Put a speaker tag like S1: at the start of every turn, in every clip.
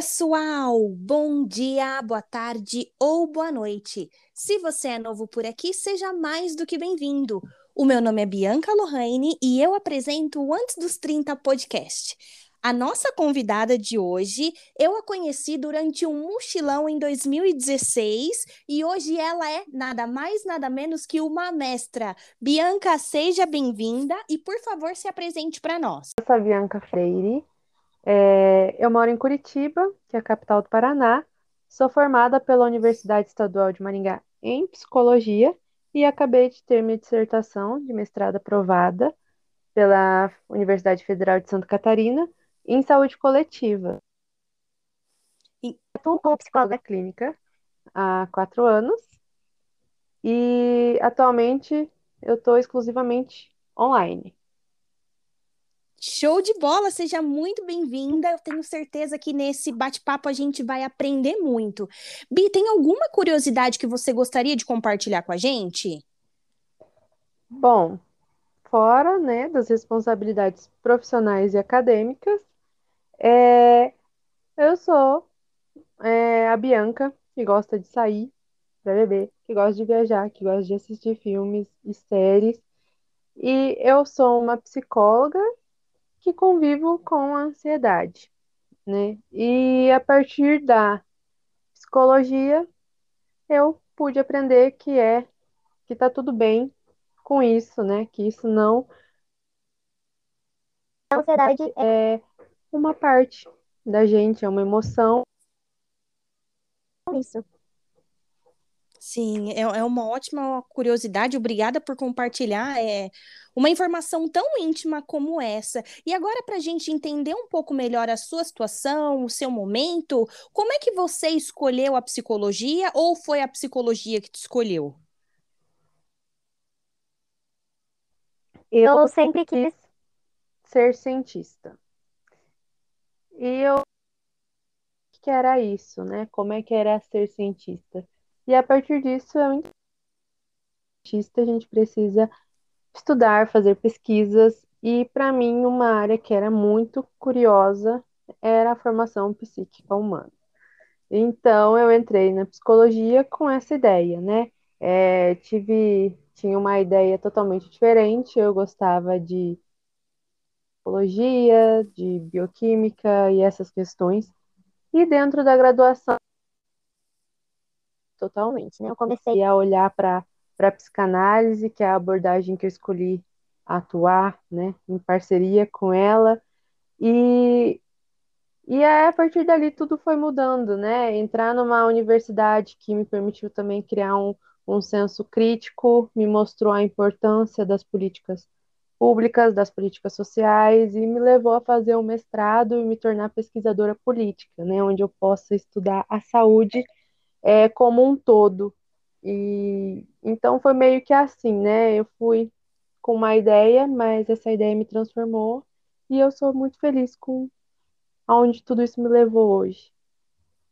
S1: pessoal! Bom dia, boa tarde ou boa noite. Se você é novo por aqui, seja mais do que bem-vindo. O meu nome é Bianca Lohane e eu apresento o Antes dos 30 podcast. A nossa convidada de hoje, eu a conheci durante um mochilão em 2016 e hoje ela é nada mais, nada menos que uma mestra. Bianca, seja bem-vinda e, por favor, se apresente para nós.
S2: Eu sou a Bianca Freire, é, eu moro em Curitiba, que é a capital do Paraná. Sou formada pela Universidade Estadual de Maringá em Psicologia e acabei de ter minha dissertação de mestrado aprovada pela Universidade Federal de Santa Catarina em saúde coletiva. Estou como psicóloga clínica há quatro anos e atualmente eu estou exclusivamente online.
S1: Show de bola, seja muito bem-vinda. Eu tenho certeza que nesse bate-papo a gente vai aprender muito. Bi, tem alguma curiosidade que você gostaria de compartilhar com a gente?
S2: Bom, fora, né, das responsabilidades profissionais e acadêmicas, é, eu sou é, a Bianca, que gosta de sair para beber, que gosta de viajar, que gosta de assistir filmes e séries. E eu sou uma psicóloga que convivo com a ansiedade, né? E a partir da psicologia, eu pude aprender que é que tá tudo bem com isso, né? Que isso não a ansiedade é uma parte da gente, é uma emoção.
S1: Isso. Sim, é, é uma ótima curiosidade. Obrigada por compartilhar é, uma informação tão íntima como essa. E agora, para a gente entender um pouco melhor a sua situação, o seu momento, como é que você escolheu a psicologia ou foi a psicologia que te escolheu?
S2: Eu sempre quis ser cientista. E eu que era isso, né? Como é que era ser cientista? E a partir disso, eu cientista, a gente precisa estudar, fazer pesquisas, e para mim, uma área que era muito curiosa era a formação psíquica humana. Então, eu entrei na psicologia com essa ideia, né? É, tive, tinha uma ideia totalmente diferente, eu gostava de psicologia, de bioquímica e essas questões. E dentro da graduação, totalmente. Né? Eu comecei a olhar para a psicanálise, que é a abordagem que eu escolhi atuar né, em parceria com ela. E, e aí, a partir dali tudo foi mudando, né? Entrar numa universidade que me permitiu também criar um, um senso crítico, me mostrou a importância das políticas públicas, das políticas sociais, e me levou a fazer um mestrado e me tornar pesquisadora política, né? Onde eu possa estudar a saúde é, como um todo. E então foi meio que assim, né? Eu fui com uma ideia, mas essa ideia me transformou e eu sou muito feliz com aonde tudo isso me levou hoje.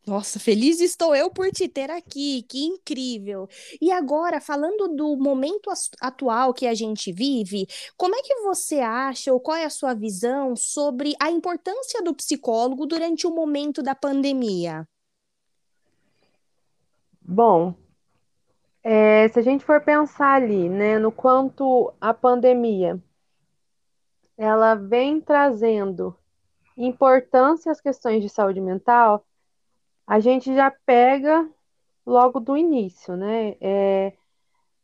S1: Nossa, feliz estou eu por te ter aqui, que incrível! E agora, falando do momento atual que a gente vive, como é que você acha, ou qual é a sua visão sobre a importância do psicólogo durante o momento da pandemia?
S2: Bom, é, se a gente for pensar ali, né, no quanto a pandemia ela vem trazendo importância às questões de saúde mental, a gente já pega logo do início, né? É,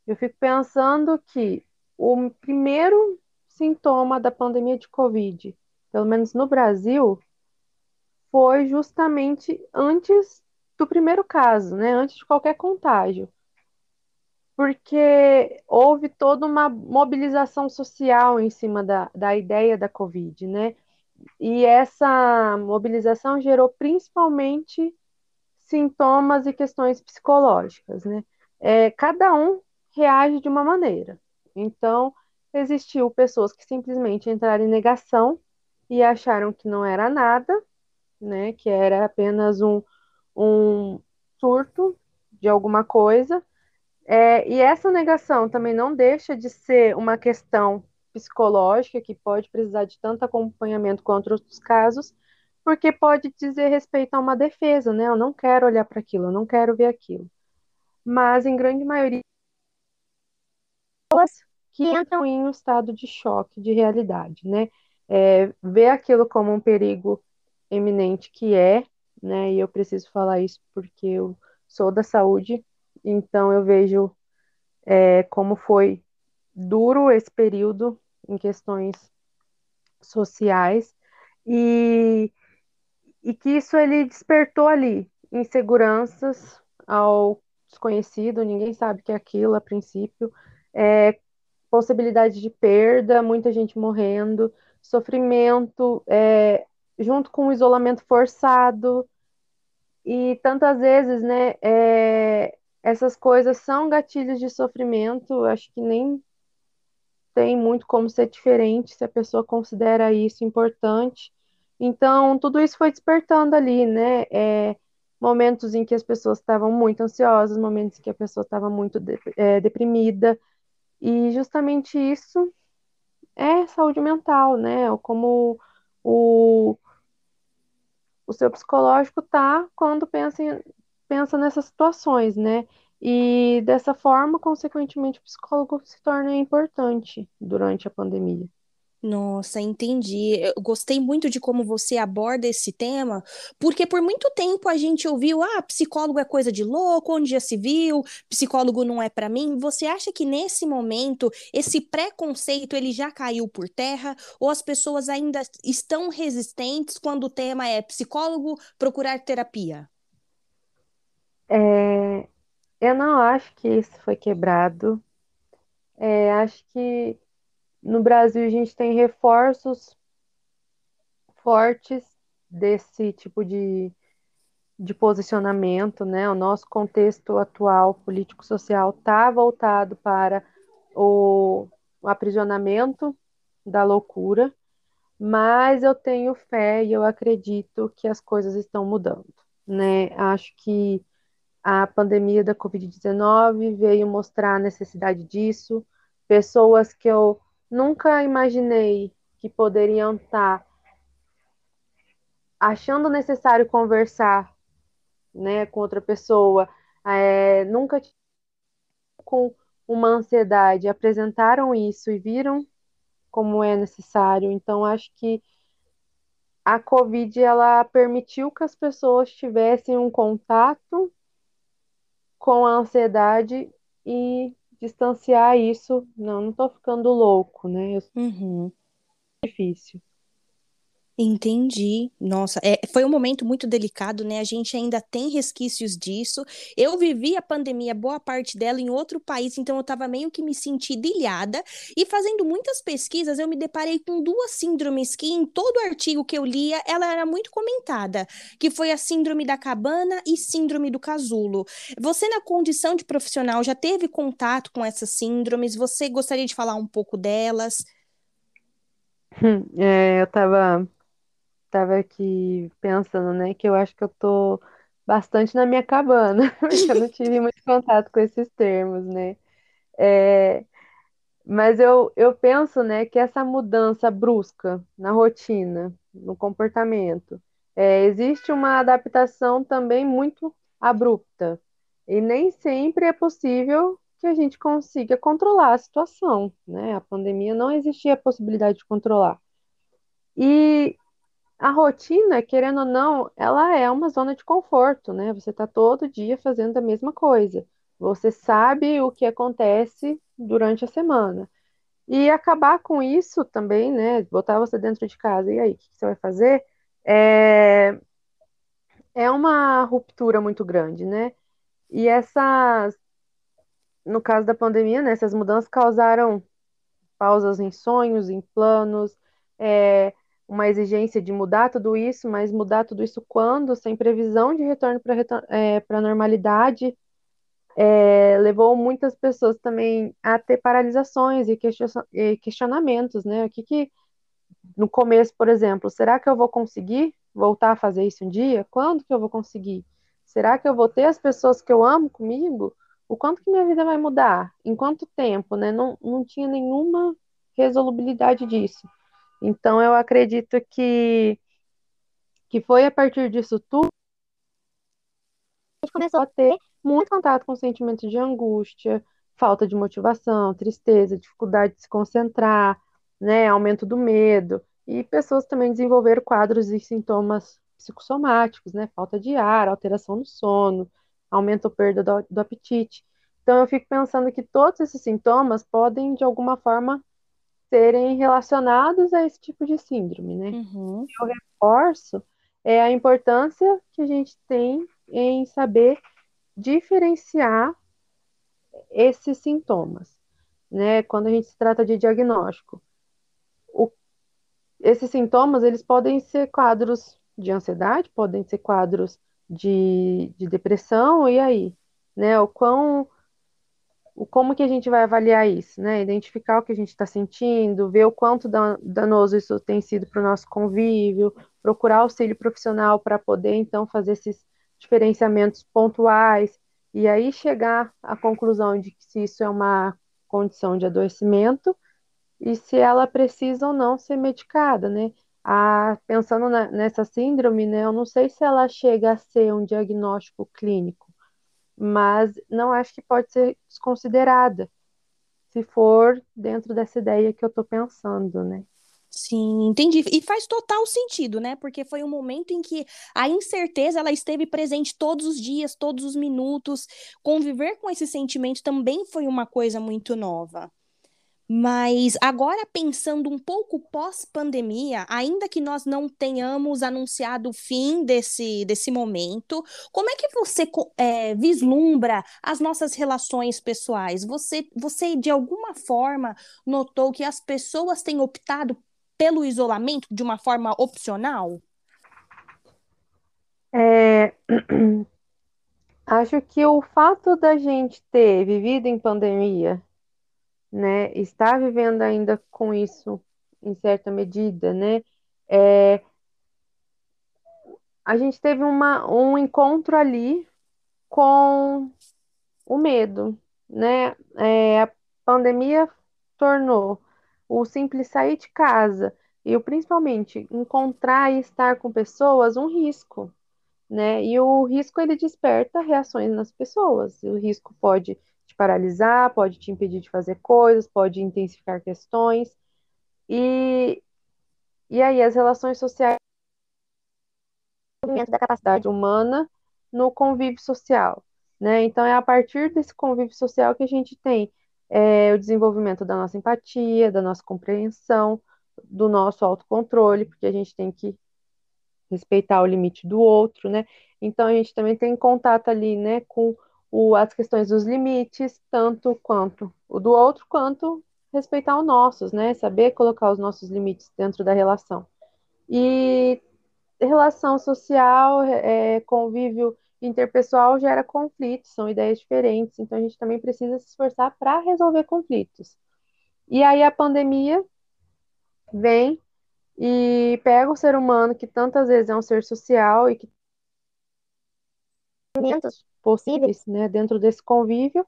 S2: eu fico pensando que o primeiro sintoma da pandemia de Covid, pelo menos no Brasil, foi justamente antes do primeiro caso, né? Antes de qualquer contágio. Porque houve toda uma mobilização social em cima da, da ideia da Covid, né? E essa mobilização gerou principalmente sintomas e questões psicológicas, né? É, cada um reage de uma maneira. Então, existiu pessoas que simplesmente entraram em negação e acharam que não era nada, né? Que era apenas um, um surto de alguma coisa. É, e essa negação também não deixa de ser uma questão psicológica que pode precisar de tanto acompanhamento quanto outros casos, porque pode dizer respeito a uma defesa, né? Eu não quero olhar para aquilo, eu não quero ver aquilo. Mas, em grande maioria, que entram em um estado de choque de realidade, né? É, vê aquilo como um perigo eminente que é, né? E eu preciso falar isso porque eu sou da saúde, então eu vejo é, como foi duro esse período em questões sociais e, e que isso ele despertou ali inseguranças ao desconhecido, ninguém sabe que é aquilo a princípio, é, possibilidade de perda, muita gente morrendo, sofrimento, é, junto com o isolamento forçado, e tantas vezes, né, é, essas coisas são gatilhos de sofrimento, acho que nem tem muito como ser diferente se a pessoa considera isso importante. Então, tudo isso foi despertando ali, né? É, momentos em que as pessoas estavam muito ansiosas, momentos em que a pessoa estava muito de, é, deprimida, e justamente isso é saúde mental, né? Como o, o seu psicológico tá quando pensa, em, pensa nessas situações, né? E dessa forma, consequentemente, o psicólogo se torna importante durante a pandemia.
S1: Nossa, entendi. Eu gostei muito de como você aborda esse tema, porque por muito tempo a gente ouviu, ah, psicólogo é coisa de louco, onde já se viu, psicólogo não é para mim. Você acha que nesse momento esse preconceito ele já caiu por terra ou as pessoas ainda estão resistentes quando o tema é psicólogo procurar terapia?
S2: É, eu não acho que isso foi quebrado. É, acho que no Brasil, a gente tem reforços fortes desse tipo de, de posicionamento, né? O nosso contexto atual político-social está voltado para o, o aprisionamento da loucura, mas eu tenho fé e eu acredito que as coisas estão mudando, né? Acho que a pandemia da Covid-19 veio mostrar a necessidade disso. Pessoas que eu Nunca imaginei que poderiam estar achando necessário conversar né, com outra pessoa, é, nunca com uma ansiedade, apresentaram isso e viram como é necessário. Então, acho que a Covid ela permitiu que as pessoas tivessem um contato com a ansiedade e distanciar isso. Não, não tô ficando louco, né? Eu...
S1: Uhum.
S2: Difícil.
S1: Entendi. Nossa, é, foi um momento muito delicado, né? A gente ainda tem resquícios disso. Eu vivi a pandemia, boa parte dela, em outro país, então eu estava meio que me sentindo ilhada. E fazendo muitas pesquisas, eu me deparei com duas síndromes que, em todo artigo que eu lia, ela era muito comentada, que foi a síndrome da cabana e síndrome do casulo. Você, na condição de profissional, já teve contato com essas síndromes? Você gostaria de falar um pouco delas?
S2: É, eu estava tava aqui pensando, né, que eu acho que eu tô bastante na minha cabana, porque eu não tive muito contato com esses termos, né? É, mas eu, eu penso, né, que essa mudança brusca na rotina, no comportamento, é, existe uma adaptação também muito abrupta, e nem sempre é possível que a gente consiga controlar a situação, né? A pandemia não existia a possibilidade de controlar. E a rotina, querendo ou não, ela é uma zona de conforto, né? Você está todo dia fazendo a mesma coisa. Você sabe o que acontece durante a semana. E acabar com isso também, né? Botar você dentro de casa, e aí, o que você vai fazer? É, é uma ruptura muito grande, né? E essas, no caso da pandemia, né, essas mudanças causaram pausas em sonhos, em planos, é, uma exigência de mudar tudo isso, mas mudar tudo isso quando? Sem previsão de retorno para é, a normalidade, é, levou muitas pessoas também a ter paralisações e, e questionamentos, né? O que que, no começo, por exemplo, será que eu vou conseguir voltar a fazer isso um dia? Quando que eu vou conseguir? Será que eu vou ter as pessoas que eu amo comigo? O quanto que minha vida vai mudar? Em quanto tempo, né? Não, não tinha nenhuma resolubilidade disso. Então, eu acredito que, que foi a partir disso tudo a gente começou a ter muito contato com sentimentos de angústia, falta de motivação, tristeza, dificuldade de se concentrar, né, aumento do medo, e pessoas também desenvolveram quadros e sintomas psicossomáticos, né, falta de ar, alteração no sono, aumento ou perda do, do apetite. Então eu fico pensando que todos esses sintomas podem, de alguma forma, serem relacionados a esse tipo de síndrome, né?
S1: Uhum.
S2: Eu reforço é a importância que a gente tem em saber diferenciar esses sintomas, né? Quando a gente se trata de diagnóstico. O, esses sintomas, eles podem ser quadros de ansiedade, podem ser quadros de, de depressão, e aí? Né? O quão como que a gente vai avaliar isso, né? Identificar o que a gente está sentindo, ver o quanto danoso isso tem sido para o nosso convívio, procurar auxílio profissional para poder então fazer esses diferenciamentos pontuais e aí chegar à conclusão de que se isso é uma condição de adoecimento e se ela precisa ou não ser medicada, né? Ah, pensando na, nessa síndrome, né, eu não sei se ela chega a ser um diagnóstico clínico, mas não acho que pode ser desconsiderada se for dentro dessa ideia que eu estou pensando, né?
S1: Sim, entendi. E faz total sentido, né? Porque foi um momento em que a incerteza ela esteve presente todos os dias, todos os minutos. Conviver com esse sentimento também foi uma coisa muito nova. Mas agora pensando um pouco pós-pandemia, ainda que nós não tenhamos anunciado o fim desse, desse momento, como é que você é, vislumbra as nossas relações pessoais? Você, você, de alguma forma, notou que as pessoas têm optado pelo isolamento de uma forma opcional?
S2: É... Acho que o fato da gente ter vivido em pandemia né, está vivendo ainda com isso em certa medida, né? É, a gente teve uma, um encontro ali com o medo, né? É, a pandemia tornou o simples sair de casa e o principalmente encontrar e estar com pessoas um risco, né? E o risco ele desperta reações nas pessoas. O risco pode te paralisar, pode te impedir de fazer coisas, pode intensificar questões. E, e aí as relações sociais da capacidade humana no convívio social, né? Então é a partir desse convívio social que a gente tem é, o desenvolvimento da nossa empatia, da nossa compreensão, do nosso autocontrole, porque a gente tem que respeitar o limite do outro, né? Então a gente também tem contato ali, né, com o, as questões dos limites, tanto quanto o do outro, quanto respeitar os nossos, né? Saber colocar os nossos limites dentro da relação. E relação social, é, convívio interpessoal gera conflitos, são ideias diferentes, então a gente também precisa se esforçar para resolver conflitos. E aí a pandemia vem e pega o ser humano que tantas vezes é um ser social e que possíveis, né, dentro desse convívio,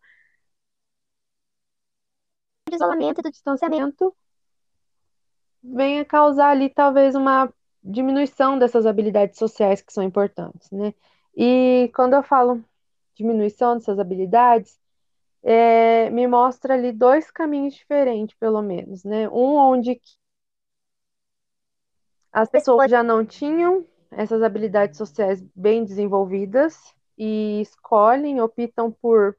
S2: de isolamento e do distanciamento, venha causar ali talvez uma diminuição dessas habilidades sociais que são importantes, né? E quando eu falo diminuição dessas habilidades, é, me mostra ali dois caminhos diferentes, pelo menos, né? Um onde as pessoas já não tinham essas habilidades sociais bem desenvolvidas e escolhem, optam por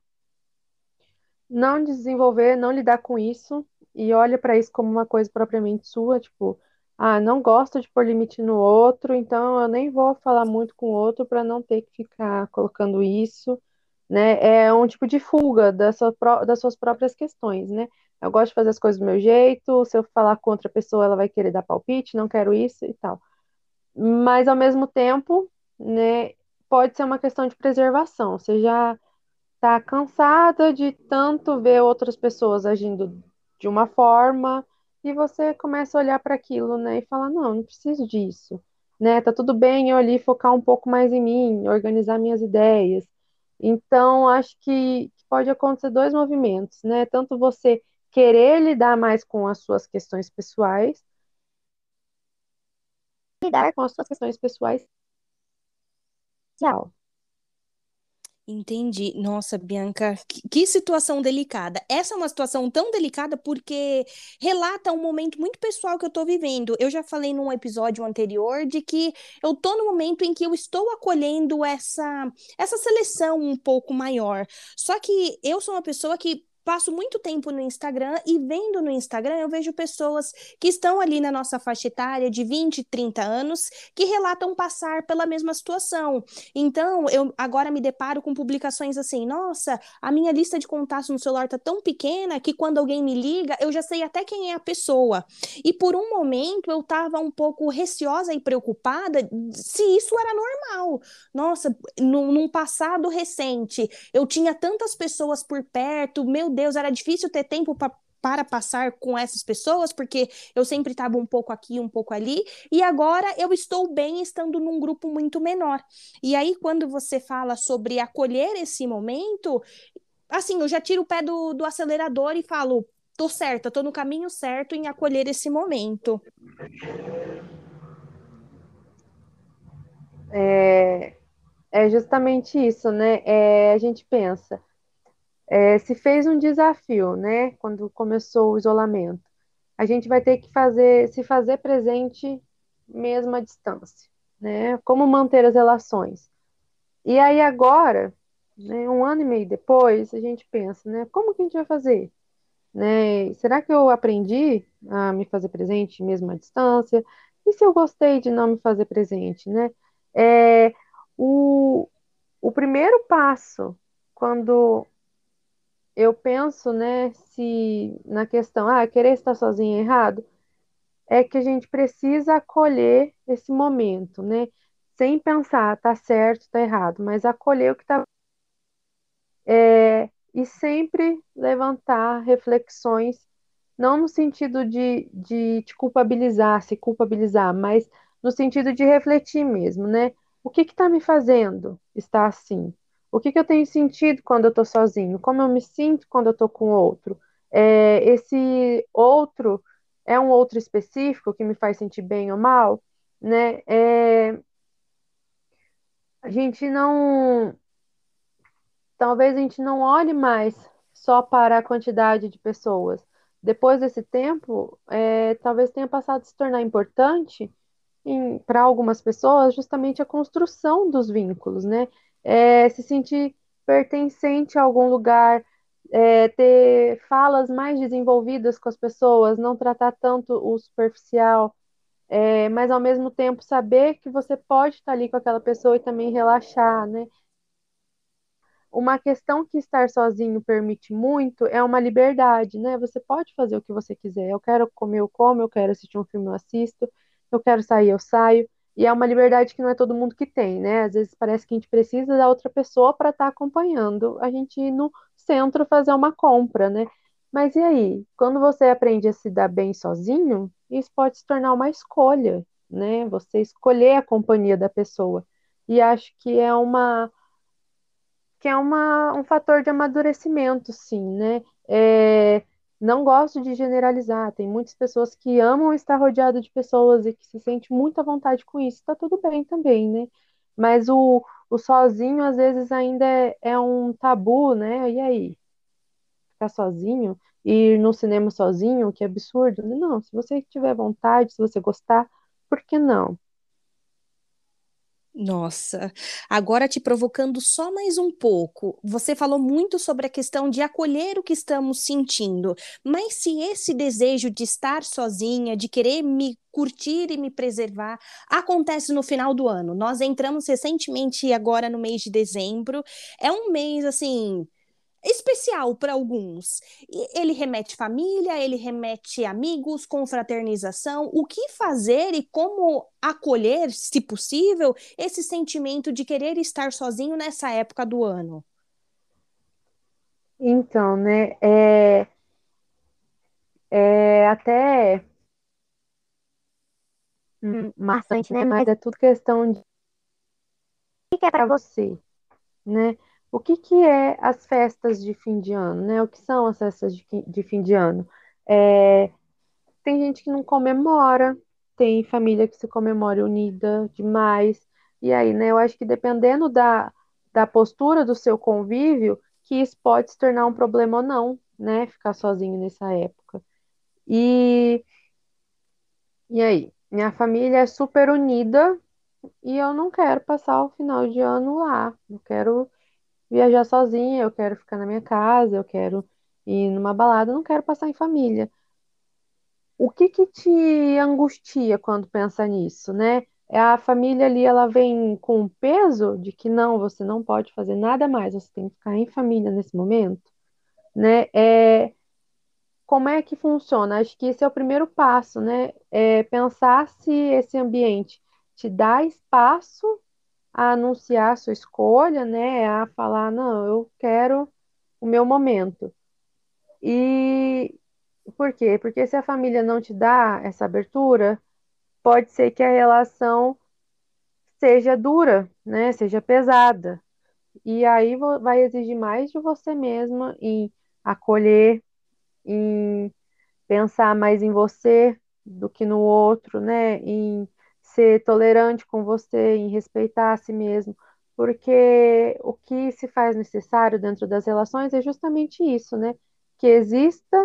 S2: não desenvolver, não lidar com isso e olha para isso como uma coisa propriamente sua, tipo, ah, não gosto de pôr limite no outro, então eu nem vou falar muito com o outro para não ter que ficar colocando isso, né? É um tipo de fuga das, sua, das suas próprias questões, né? Eu gosto de fazer as coisas do meu jeito, se eu falar com outra pessoa, ela vai querer dar palpite, não quero isso e tal. Mas ao mesmo tempo, né, pode ser uma questão de preservação. Você já está cansada de tanto ver outras pessoas agindo de uma forma e você começa a olhar para aquilo, né, e falar, não, não preciso disso, né? Tá tudo bem eu ali focar um pouco mais em mim, organizar minhas ideias. Então, acho que pode acontecer dois movimentos, né? Tanto você querer lidar mais com as suas questões pessoais, lidar com as suas questões pessoais social.
S1: Entendi. Nossa, Bianca, que, que situação delicada. Essa é uma situação tão delicada porque relata um momento muito pessoal que eu tô vivendo. Eu já falei num episódio anterior de que eu tô no momento em que eu estou acolhendo essa, essa seleção um pouco maior. Só que eu sou uma pessoa que passo muito tempo no Instagram e vendo no Instagram eu vejo pessoas que estão ali na nossa faixa etária de 20, 30 anos que relatam passar pela mesma situação. Então, eu agora me deparo com publicações assim: "Nossa, a minha lista de contatos no celular tá tão pequena que quando alguém me liga, eu já sei até quem é a pessoa". E por um momento eu estava um pouco receosa e preocupada se isso era normal. Nossa, no, num passado recente, eu tinha tantas pessoas por perto, meu Deus, era difícil ter tempo pra, para passar com essas pessoas, porque eu sempre estava um pouco aqui, um pouco ali, e agora eu estou bem estando num grupo muito menor. E aí, quando você fala sobre acolher esse momento, assim, eu já tiro o pé do, do acelerador e falo, tô certa, tô no caminho certo em acolher esse momento.
S2: É, é justamente isso, né? É, a gente pensa, é, se fez um desafio, né? Quando começou o isolamento, a gente vai ter que fazer, se fazer presente mesmo à distância, né? Como manter as relações. E aí agora, né, um ano e meio depois, a gente pensa, né? Como que a gente vai fazer? Né? Será que eu aprendi a me fazer presente mesmo à distância? E se eu gostei de não me fazer presente, né? É, o, o primeiro passo, quando eu penso, né, se na questão, ah, querer estar sozinho é errado, é que a gente precisa acolher esse momento, né, sem pensar, tá certo, tá errado, mas acolher o que tá. É, e sempre levantar reflexões, não no sentido de, de te culpabilizar, se culpabilizar, mas no sentido de refletir mesmo, né? O que está me fazendo estar assim? O que, que eu tenho sentido quando eu estou sozinho? Como eu me sinto quando eu estou com outro? É, esse outro é um outro específico que me faz sentir bem ou mal, né? É, a gente não, talvez a gente não olhe mais só para a quantidade de pessoas. Depois desse tempo, é, talvez tenha passado a se tornar importante para algumas pessoas justamente a construção dos vínculos, né? É, se sentir pertencente a algum lugar, é, ter falas mais desenvolvidas com as pessoas, não tratar tanto o superficial, é, mas ao mesmo tempo saber que você pode estar ali com aquela pessoa e também relaxar, né? Uma questão que estar sozinho permite muito é uma liberdade, né? Você pode fazer o que você quiser. Eu quero comer, eu como, eu quero assistir um filme, eu assisto, eu quero sair, eu saio. E é uma liberdade que não é todo mundo que tem, né? Às vezes parece que a gente precisa da outra pessoa para estar tá acompanhando a gente ir no centro fazer uma compra, né? Mas e aí? Quando você aprende a se dar bem sozinho, isso pode se tornar uma escolha, né? Você escolher a companhia da pessoa. E acho que é uma que é uma, um fator de amadurecimento, sim, né? É, não gosto de generalizar, tem muitas pessoas que amam estar rodeado de pessoas e que se sente muito à vontade com isso, tá tudo bem também, né? Mas o, o sozinho às vezes ainda é, é um tabu, né? E aí? Ficar sozinho? Ir no cinema sozinho? Que absurdo. Não, se você tiver vontade, se você gostar, por que não?
S1: Nossa, agora te provocando só mais um pouco. Você falou muito sobre a questão de acolher o que estamos sentindo, mas se esse desejo de estar sozinha, de querer me curtir e me preservar, acontece no final do ano. Nós entramos recentemente agora no mês de dezembro. É um mês assim especial para alguns. Ele remete família, ele remete amigos, confraternização. O que fazer e como acolher, se possível, esse sentimento de querer estar sozinho nessa época do ano?
S2: Então, né, é, é até maçante, né, mas é tudo questão de o que é para você, né? O que, que é as festas de fim de ano, né? O que são as festas de, de fim de ano? É, tem gente que não comemora, tem família que se comemora unida demais, E aí, né, eu acho que dependendo da, da postura do seu convívio, que isso pode se tornar um problema ou não, né, ficar sozinho nessa época. E, e aí, minha família é super unida e eu não quero passar o final de ano lá. Eu quero viajar sozinha, eu quero ficar na minha casa, eu quero ir numa balada, eu não quero passar em família. O que que te angustia quando pensa nisso, né? É a família ali, ela vem com o peso de que não, você não pode fazer nada mais, você tem que ficar em família nesse momento, né? É, como é que funciona? Acho que esse é o primeiro passo, né? É pensar se esse ambiente te dá espaço a anunciar a sua escolha, né? A falar, não, eu quero o meu momento. E por quê? Porque se a família não te dá essa abertura, pode ser que a relação seja dura, né? Seja pesada. E aí vai exigir mais de você mesma em acolher, em pensar mais em você do que no outro, né? Em ser tolerante com você, em respeitar a si mesmo, porque o que se faz necessário dentro das relações é justamente isso, né? Que exista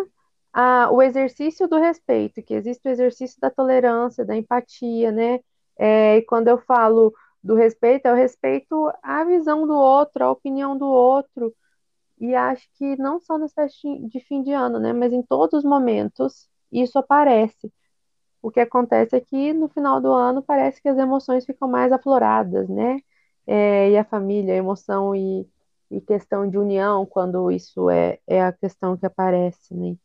S2: a, o exercício do respeito, que exista o exercício da tolerância, da empatia, né? É, e quando eu falo do respeito, é o respeito à visão do outro, à opinião do outro, e acho que não só nas festas de fim de ano, né? Mas em todos os momentos isso aparece. O que acontece é que no final do ano parece que as emoções ficam mais afloradas, né? É, e a família, a emoção e, e questão de união, quando isso é, é a questão que aparece, né?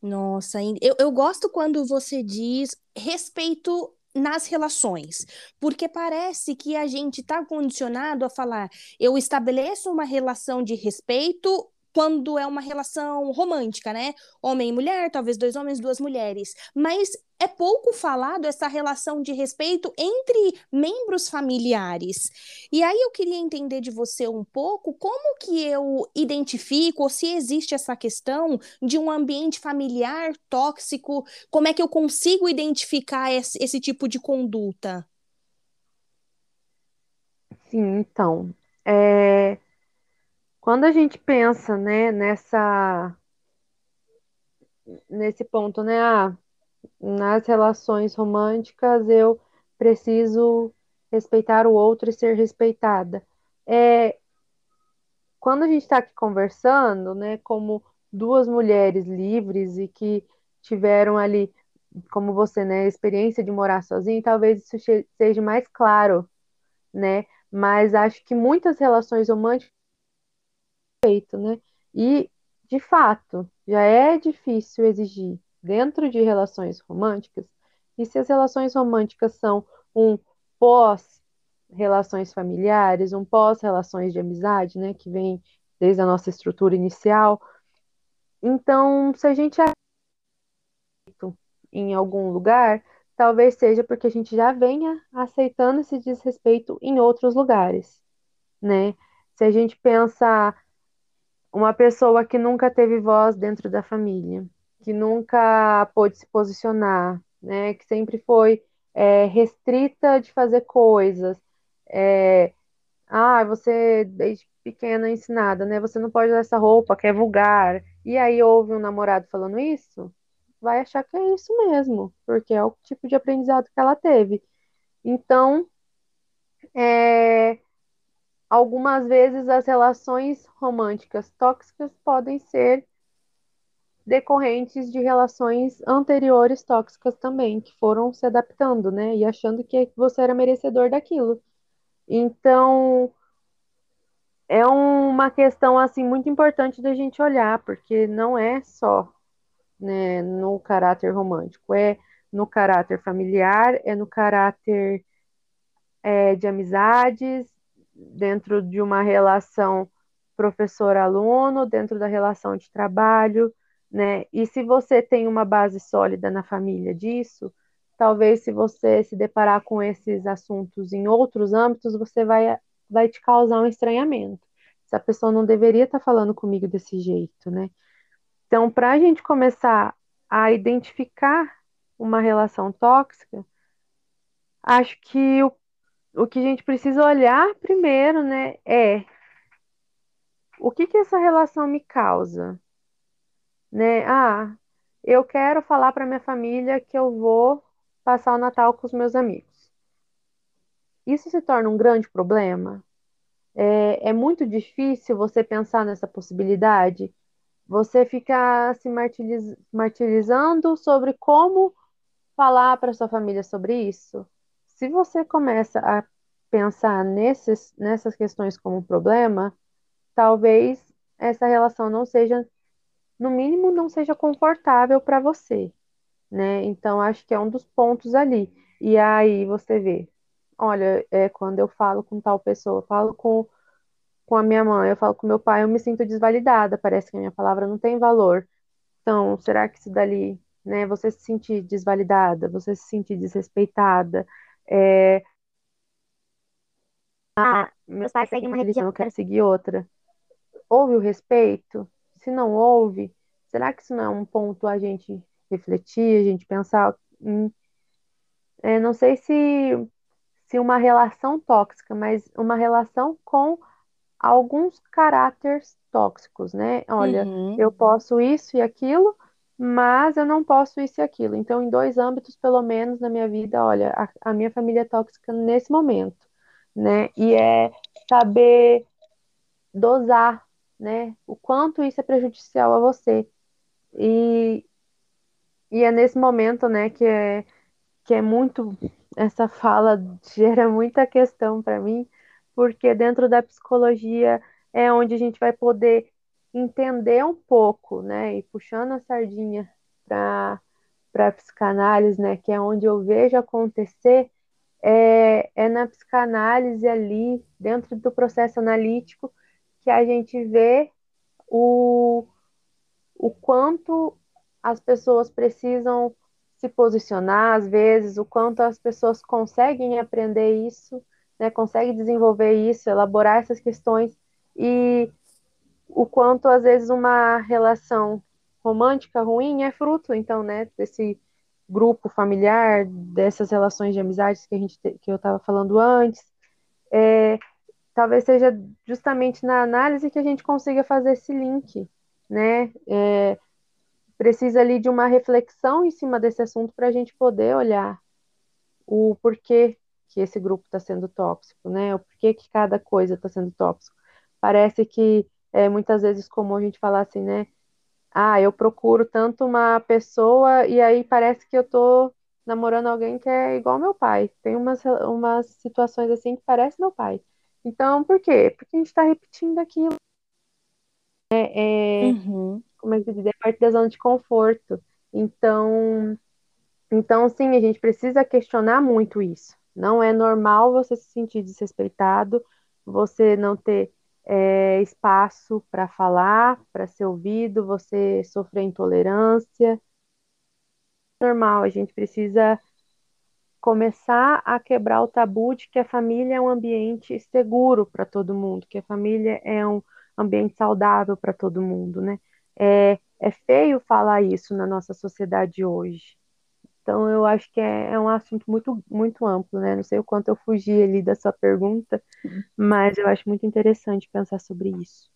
S1: Nossa, eu, eu gosto quando você diz respeito nas relações, porque parece que a gente está condicionado a falar, eu estabeleço uma relação de respeito quando é uma relação romântica, né? Homem e mulher, talvez dois homens, duas mulheres. Mas é pouco falado essa relação de respeito entre membros familiares. E aí eu queria entender de você um pouco como que eu identifico, ou se existe essa questão de um ambiente familiar tóxico, como é que eu consigo identificar esse, esse tipo de conduta?
S2: Sim, então, é, quando a gente pensa, né, nessa nesse ponto, né, ah, nas relações românticas eu preciso respeitar o outro e ser respeitada. É, quando a gente está aqui conversando, né, como duas mulheres livres e que tiveram ali, como você, né, experiência de morar sozinha, talvez isso seja mais claro, né? Mas acho que muitas relações românticas feito, né? E, de fato, já é difícil exigir dentro de relações românticas, e se as relações românticas são um pós relações familiares, um pós relações de amizade, né, que vem desde a nossa estrutura inicial. Então, se a gente é em algum lugar, talvez seja porque a gente já venha aceitando esse desrespeito em outros lugares, né? Se a gente pensa uma pessoa que nunca teve voz dentro da família, que nunca pôde se posicionar, né, que sempre foi é, restrita de fazer coisas. É, ah, você desde pequena é ensinada, né? Você não pode usar essa roupa que é vulgar. E aí ouve um namorado falando isso, vai achar que é isso mesmo, porque é o tipo de aprendizado que ela teve. Então, é, Algumas vezes as relações românticas tóxicas podem ser decorrentes de relações anteriores tóxicas também, que foram se adaptando, né? E achando que você era merecedor daquilo. Então, é uma questão assim muito importante da gente olhar, porque não é só, né, no caráter romântico, é no caráter familiar, é no caráter é, de amizades, dentro de uma relação professor-aluno, dentro da relação de trabalho, né? E se você tem uma base sólida na família disso, talvez se você se deparar com esses assuntos em outros âmbitos, você vai, vai te causar um estranhamento. Essa pessoa não deveria estar falando comigo desse jeito, né? Então, para a gente começar a identificar uma relação tóxica, acho que o o que a gente precisa olhar primeiro, né, é o que que essa relação me causa, né? Ah, eu quero falar para minha família que eu vou passar o Natal com os meus amigos. Isso se torna um grande problema? É, é muito difícil você pensar nessa possibilidade? Você fica se martiriz, martirizando sobre como falar para sua família sobre isso? Se você começa a pensar nesses, nessas questões como problema, talvez essa relação não seja, no mínimo, não seja confortável para você, né? Então, acho que é um dos pontos ali. E aí você vê, olha, é quando eu falo com tal pessoa, eu falo com, com a minha mãe, eu falo com meu pai, eu me sinto desvalidada, parece que a minha palavra não tem valor. Então, será que isso dali, né, você se sentir desvalidada, você se sentir desrespeitada, é... ah, meus pais seguem uma religião, eu quero seguir outra. Houve o respeito? Se não houve, será que isso não é um ponto a gente refletir, a gente pensar? Hum, é, não sei se, se uma relação tóxica, mas uma relação com alguns caráteres tóxicos, né? Olha,
S1: Uhum.
S2: eu posso isso e aquilo, mas eu não posso isso e aquilo. Então, em dois âmbitos, pelo menos, na minha vida, olha, a, a minha família é tóxica nesse momento, né? E é saber dosar, né? O quanto isso é prejudicial a você. E, e é nesse momento, né, que é, que é muito. Essa fala gera muita questão para mim, porque dentro da psicologia é onde a gente vai poder entender um pouco, né, e puxando a sardinha para para a psicanálise, né, que é onde eu vejo acontecer, é, é na psicanálise ali, dentro do processo analítico, que a gente vê o, o quanto as pessoas precisam se posicionar, às vezes, o quanto as pessoas conseguem aprender isso, né, conseguem desenvolver isso, elaborar essas questões, e o quanto, às vezes, uma relação romântica ruim é fruto, então, né, desse grupo familiar, dessas relações de amizades que, a gente, que eu estava falando antes, é, talvez seja justamente na análise que a gente consiga fazer esse link, né? É, precisa ali de uma reflexão em cima desse assunto para a gente poder olhar o porquê que esse grupo está sendo tóxico, né? O porquê que cada coisa está sendo tóxico. Parece que é muitas vezes comum a gente falar assim, né? Ah, eu procuro tanto uma pessoa e aí parece que eu tô namorando alguém que é igual meu pai. Tem umas, umas situações assim que parece meu pai. Então, por quê? Porque a gente está repetindo aquilo. É, é,
S1: Uhum.
S2: como é que dizer? É parte da zona de conforto. Então, então, sim, a gente precisa questionar muito isso. Não é normal você se sentir desrespeitado, você não ter é, espaço para falar, para ser ouvido, você sofrer intolerância. Normal, a gente precisa começar a quebrar o tabu de que a família é um ambiente seguro para todo mundo, que a família é um ambiente saudável para todo mundo, né? É, é feio falar isso na nossa sociedade hoje. Então, eu acho que é, é um assunto muito, muito amplo, né? Não sei o quanto eu fugi ali da sua pergunta, mas eu acho muito interessante pensar sobre isso.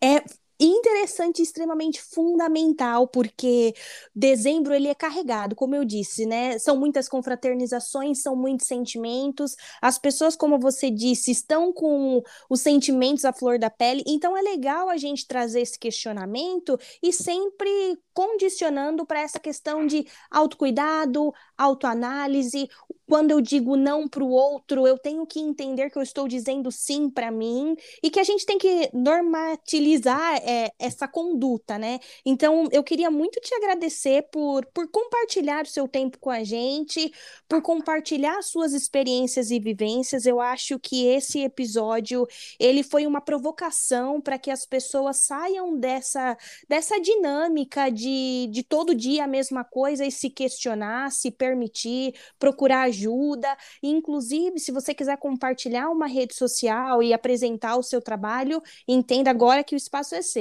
S1: É interessante extremamente fundamental, porque dezembro ele é carregado, como eu disse, né? São muitas confraternizações, são muitos sentimentos. As pessoas, como você disse, estão com os sentimentos à flor da pele, então é legal a gente trazer esse questionamento e sempre condicionando para essa questão de autocuidado, autoanálise, quando eu digo não para o outro, eu tenho que entender que eu estou dizendo sim para mim e que a gente tem que normatilizar é, essa conduta, né? Então, eu queria muito te agradecer por, por compartilhar o seu tempo com a gente, por compartilhar suas experiências e vivências. Eu acho que esse episódio ele foi uma provocação para que as pessoas saiam dessa, dessa dinâmica de, de todo dia a mesma coisa e se questionar, se permitir, procurar ajuda. Inclusive, se você quiser compartilhar uma rede social e apresentar o seu trabalho, entenda agora que o espaço é seu.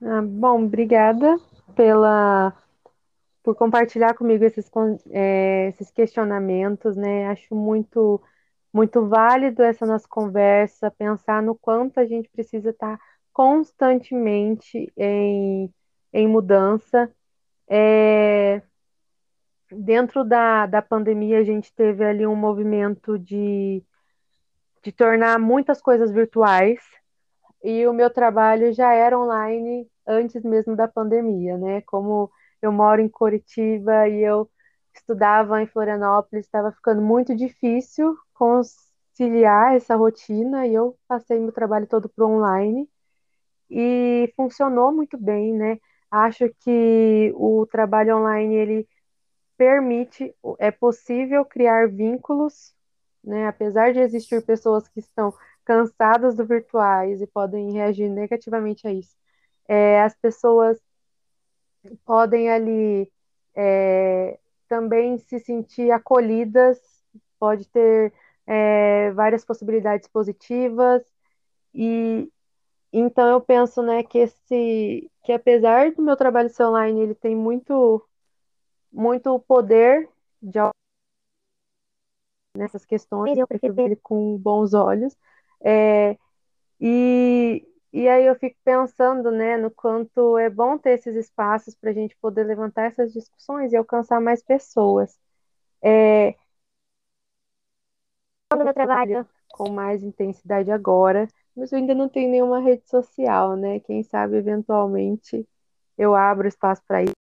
S2: Ah, bom, obrigada pela, por compartilhar comigo esses, é, esses questionamentos, né? Acho muito, muito válido essa nossa conversa, pensar no quanto a gente precisa estar constantemente em, em mudança. É, dentro da, da pandemia, a gente teve ali um movimento de, de tornar muitas coisas virtuais, e o meu trabalho já era online antes mesmo da pandemia, né? Como eu moro em Curitiba e eu estudava em Florianópolis, estava ficando muito difícil conciliar essa rotina e eu passei meu trabalho todo para online e funcionou muito bem, né? Acho que o trabalho online ele permite, é possível criar vínculos, né? Apesar de existir pessoas que estão cansadas do virtuais e podem reagir negativamente a isso, é, as pessoas podem ali é, também se sentir acolhidas, pode ter é, várias possibilidades positivas. E então eu penso né que esse que apesar do meu trabalho ser online ele tem muito muito poder de nessas questões, eu percebo ele com bons olhos. É, e, e aí eu fico pensando né, no quanto é bom ter esses espaços para a gente poder levantar essas discussões e alcançar mais pessoas. É, no meu trabalho com mais intensidade agora, mas eu ainda não tenho nenhuma rede social, né? Quem sabe eventualmente eu abro espaço para isso.